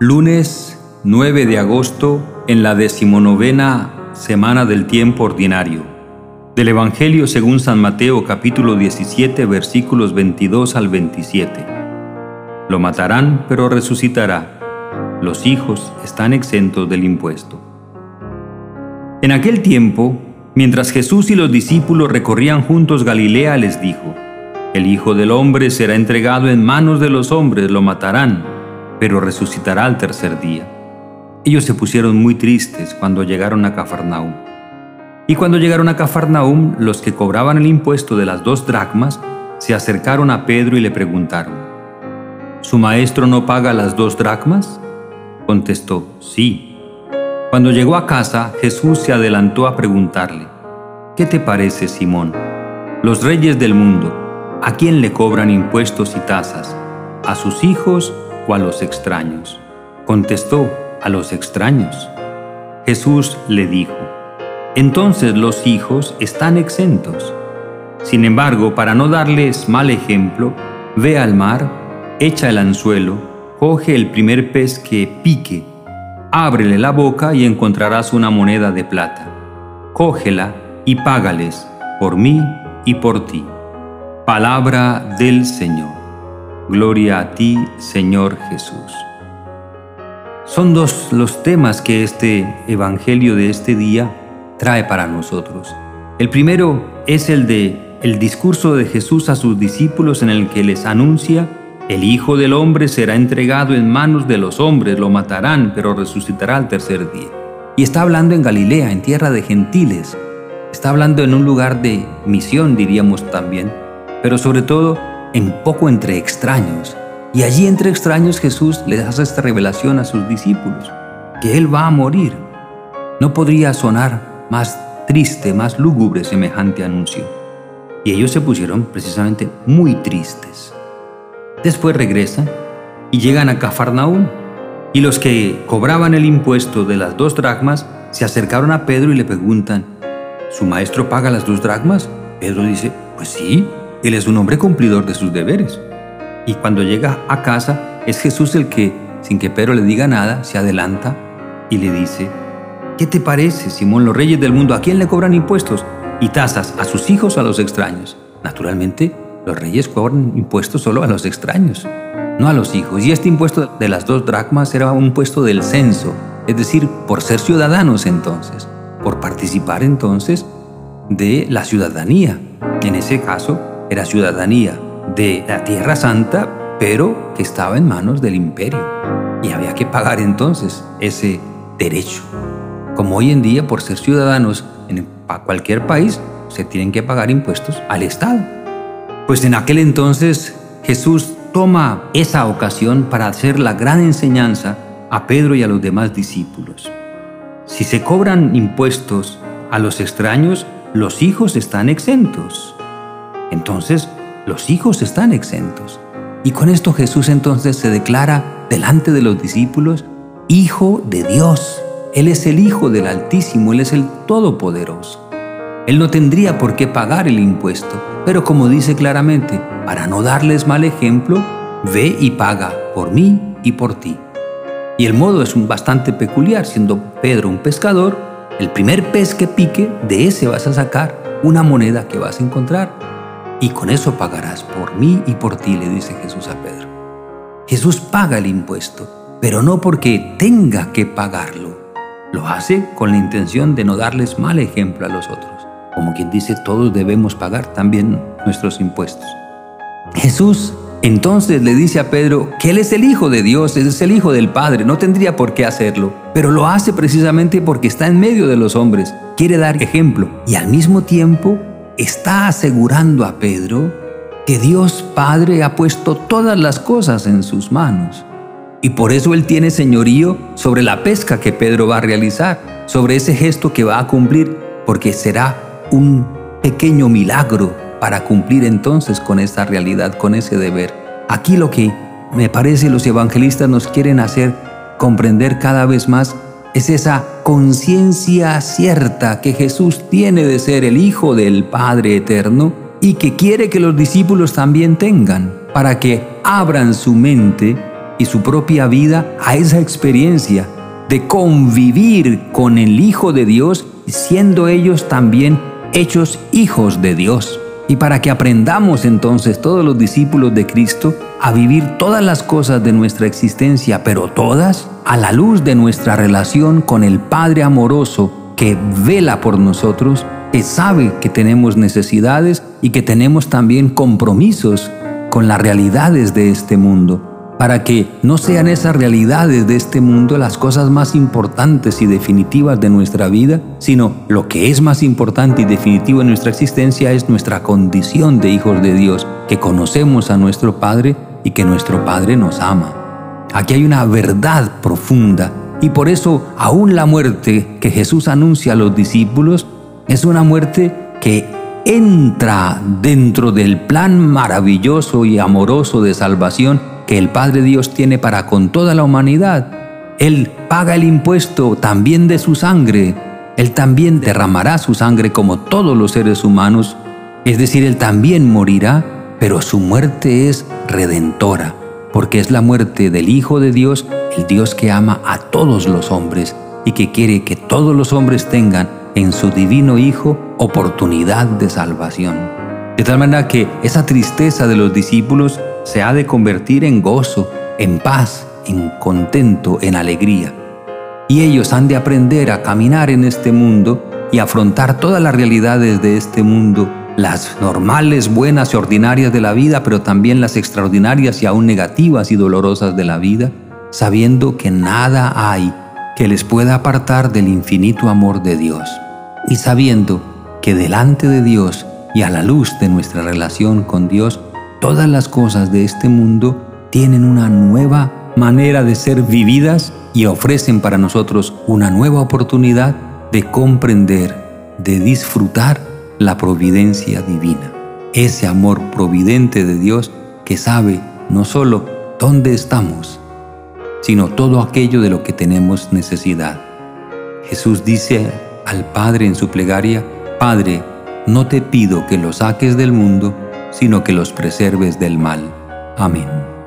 Lunes 9 de agosto en la decimonovena semana del tiempo ordinario. Del Evangelio según San Mateo capítulo 17 versículos 22 al 27. Lo matarán pero resucitará. Los hijos están exentos del impuesto. En aquel tiempo, mientras Jesús y los discípulos recorrían juntos Galilea, les dijo, El Hijo del Hombre será entregado en manos de los hombres, lo matarán pero resucitará al tercer día. Ellos se pusieron muy tristes cuando llegaron a Cafarnaúm. Y cuando llegaron a Cafarnaúm, los que cobraban el impuesto de las dos dracmas se acercaron a Pedro y le preguntaron, ¿Su maestro no paga las dos dracmas? Contestó, sí. Cuando llegó a casa, Jesús se adelantó a preguntarle, ¿qué te parece, Simón? Los reyes del mundo, ¿a quién le cobran impuestos y tasas? ¿A sus hijos a los extraños? Contestó, a los extraños. Jesús le dijo, entonces los hijos están exentos. Sin embargo, para no darles mal ejemplo, ve al mar, echa el anzuelo, coge el primer pez que pique, ábrele la boca y encontrarás una moneda de plata. Cógela y págales por mí y por ti. Palabra del Señor. Gloria a ti, Señor Jesús. Son dos los temas que este Evangelio de este día trae para nosotros. El primero es el de el discurso de Jesús a sus discípulos en el que les anuncia, el Hijo del Hombre será entregado en manos de los hombres, lo matarán, pero resucitará al tercer día. Y está hablando en Galilea, en tierra de gentiles. Está hablando en un lugar de misión, diríamos también, pero sobre todo en poco entre extraños. Y allí entre extraños Jesús les hace esta revelación a sus discípulos, que Él va a morir. No podría sonar más triste, más lúgubre semejante anuncio. Y ellos se pusieron precisamente muy tristes. Después regresan y llegan a Cafarnaúm. Y los que cobraban el impuesto de las dos dracmas se acercaron a Pedro y le preguntan, ¿su maestro paga las dos dracmas? Pedro dice, pues sí, él es un hombre cumplidor de sus deberes. Y cuando llega a casa, es Jesús el que, sin que Pedro le diga nada, se adelanta y le dice, ¿qué te parece, Simón, los reyes del mundo? ¿A quién le cobran impuestos y tasas? ¿A sus hijos o a los extraños? Naturalmente, los reyes cobran impuestos solo a los extraños, no a los hijos. Y este impuesto de las dos dracmas era un impuesto del censo, es decir, por ser ciudadanos entonces, por participar entonces de la ciudadanía. En ese caso, era ciudadanía de la Tierra Santa, pero que estaba en manos del imperio. Y había que pagar entonces ese derecho. Como hoy en día, por ser ciudadanos en cualquier país, se tienen que pagar impuestos al Estado. Pues en aquel entonces Jesús toma esa ocasión para hacer la gran enseñanza a Pedro y a los demás discípulos. Si se cobran impuestos a los extraños, los hijos están exentos. Entonces, los hijos están exentos. Y con esto Jesús entonces se declara delante de los discípulos Hijo de Dios. Él es el Hijo del Altísimo, Él es el Todopoderoso. Él no tendría por qué pagar el impuesto, pero como dice claramente, para no darles mal ejemplo, ve y paga por mí y por ti. Y el modo es un bastante peculiar, siendo Pedro un pescador, el primer pez que pique, de ese vas a sacar una moneda que vas a encontrar y con eso pagarás por mí y por ti, le dice Jesús a Pedro. Jesús paga el impuesto, pero no porque tenga que pagarlo. Lo hace con la intención de no darles mal ejemplo a los otros. Como quien dice, todos debemos pagar también nuestros impuestos. Jesús entonces le dice a Pedro que Él es el Hijo de Dios, es el Hijo del Padre, no tendría por qué hacerlo, pero lo hace precisamente porque está en medio de los hombres, quiere dar ejemplo y al mismo tiempo está asegurando a Pedro que Dios Padre ha puesto todas las cosas en sus manos. Y por eso Él tiene señorío sobre la pesca que Pedro va a realizar, sobre ese gesto que va a cumplir, porque será un pequeño milagro para cumplir entonces con esta realidad, con ese deber. Aquí lo que me parece los evangelistas nos quieren hacer comprender cada vez más es esa conciencia cierta que Jesús tiene de ser el Hijo del Padre Eterno y que quiere que los discípulos también tengan, para que abran su mente y su propia vida a esa experiencia de convivir con el Hijo de Dios, siendo ellos también hechos hijos de Dios. Y para que aprendamos entonces todos los discípulos de Cristo a vivir todas las cosas de nuestra existencia, pero todas a la luz de nuestra relación con el Padre amoroso que vela por nosotros, que sabe que tenemos necesidades y que tenemos también compromisos con las realidades de este mundo para que no sean esas realidades de este mundo las cosas más importantes y definitivas de nuestra vida, sino lo que es más importante y definitivo en nuestra existencia es nuestra condición de hijos de Dios, que conocemos a nuestro Padre y que nuestro Padre nos ama. Aquí hay una verdad profunda y por eso aún la muerte que Jesús anuncia a los discípulos es una muerte que entra dentro del plan maravilloso y amoroso de salvación que el Padre Dios tiene para con toda la humanidad. Él paga el impuesto también de su sangre. Él también derramará su sangre como todos los seres humanos. Es decir, Él también morirá, pero su muerte es redentora, porque es la muerte del Hijo de Dios, el Dios que ama a todos los hombres y que quiere que todos los hombres tengan en su divino Hijo oportunidad de salvación. De tal manera que esa tristeza de los discípulos se ha de convertir en gozo, en paz, en contento, en alegría. Y ellos han de aprender a caminar en este mundo y afrontar todas las realidades de este mundo, las normales, buenas y ordinarias de la vida, pero también las extraordinarias y aún negativas y dolorosas de la vida, sabiendo que nada hay que les pueda apartar del infinito amor de Dios. Y sabiendo que delante de Dios y a la luz de nuestra relación con Dios, todas las cosas de este mundo tienen una nueva manera de ser vividas y ofrecen para nosotros una nueva oportunidad de comprender, de disfrutar la providencia divina. Ese amor providente de Dios que sabe no solo dónde estamos, sino todo aquello de lo que tenemos necesidad. Jesús dice al Padre en su plegaria, Padre, no te pido que lo saques del mundo, sino que los preserves del mal. Amén.